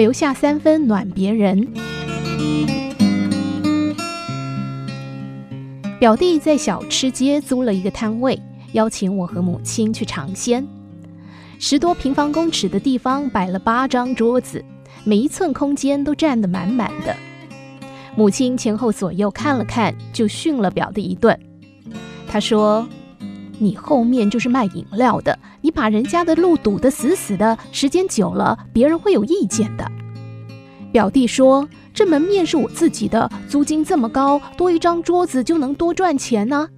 留下三分暖别人。表弟在小吃街租了一个摊位，邀请我和母亲去尝鲜。十多平方公尺的地方摆了八张桌子，每一寸空间都占得满满的。母亲前后左右看了看，就训了表弟一顿。他说：“你后面就是卖饮料的，你把人家的路堵得死死的，时间久了，别人会有意见的。”表弟说。这门面是我自己的，租金这么高，多一张桌子就能多赚钱呢。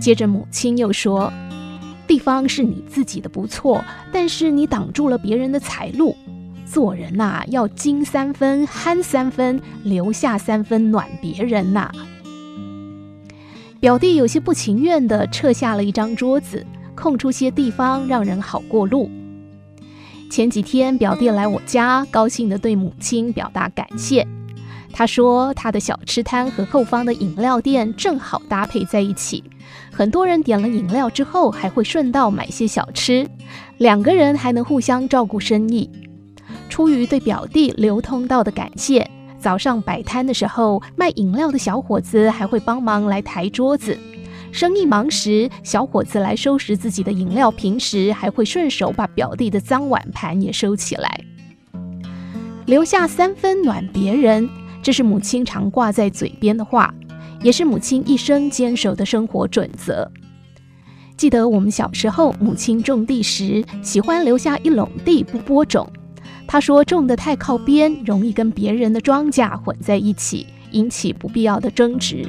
接着母亲又说：“地方是你自己的不错，但是你挡住了别人的财路。做人呐，要精三分，憨三分，留下三分暖别人呐。”表弟有些不情愿地撤下了一张桌子，空出些地方让人好过路。前几天表弟来我家，高兴地对母亲表达感谢。他说他的小吃摊和后方的饮料店正好搭配在一起，很多人点了饮料之后还会顺道买些小吃，两个人还能互相照顾生意。出于对表弟流通道的感谢，早上摆摊的时候，卖饮料的小伙子还会帮忙来抬桌子。生意忙时，小伙子来收拾自己的饮料瓶时，还会顺手把表弟的脏碗盘也收起来。留下三分暖别人，这是母亲常挂在嘴边的话，也是母亲一生坚守的生活准则。记得我们小时候，母亲种地时喜欢留下一垄地不播种，她说种得太靠边，容易跟别人的庄稼混在一起，引起不必要的争执。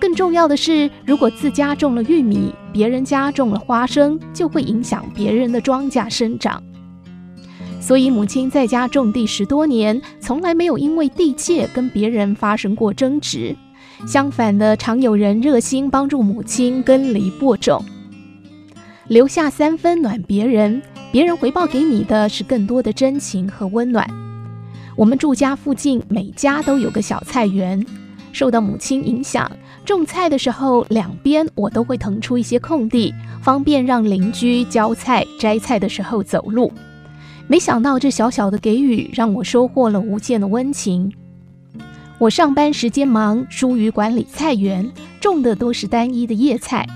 更重要的是，如果自家种了玉米，别人家种了花生，就会影响别人的庄稼生长。所以，母亲在家种地十多年，从来没有因为地界跟别人发生过争执。相反的，常有人热心帮助母亲耕犁播种，留下三分暖别人，别人回报给你的是更多的真情和温暖。我们住家附近，每家都有个小菜园。受到母亲影响，种菜的时候，两边我都会腾出一些空地，方便让邻居浇菜、摘菜的时候走路。没想到这小小的给予，让我收获了无尽的温情。我上班时间忙，疏于管理菜园，种的都是单一的叶菜。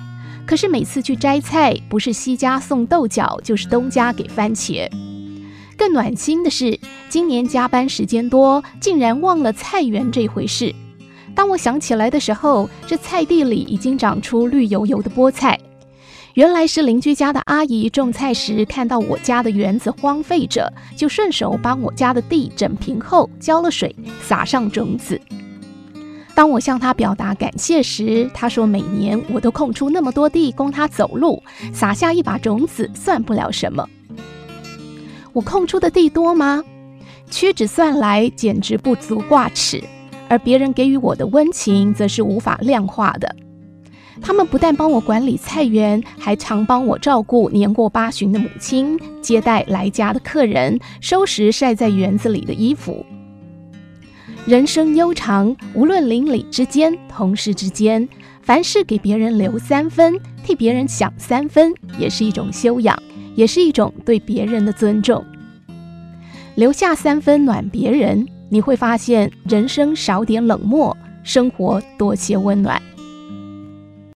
可是每次去摘菜，不是西家送豆角，就是东家给番茄。更暖心的是，今年加班时间多，竟然忘了菜园这回事。当我想起来的时候，这菜地里已经长出绿油油的菠菜。原来是邻居家的阿姨种菜时看到我家的园子荒废着，就顺手把我家的地整平后浇了水，撒上种子。当我向她表达感谢时，她说每年我都空出那么多地供她走路，撒下一把种子算不了什么。我空出的地多吗？屈指算来，简直不足挂齿。而别人给予我的温情，则是无法量化的。他们不但帮我管理菜园，还常帮我照顾年过八旬的母亲，接待来家的客人，收拾晒在园子里的衣服。人生悠长，无论邻里之间、同事之间，凡事给别人留三分，替别人想三分，也是一种修养，也是一种对别人的尊重。留下三分暖别人。你会发现，人生少点冷漠，生活多些温暖。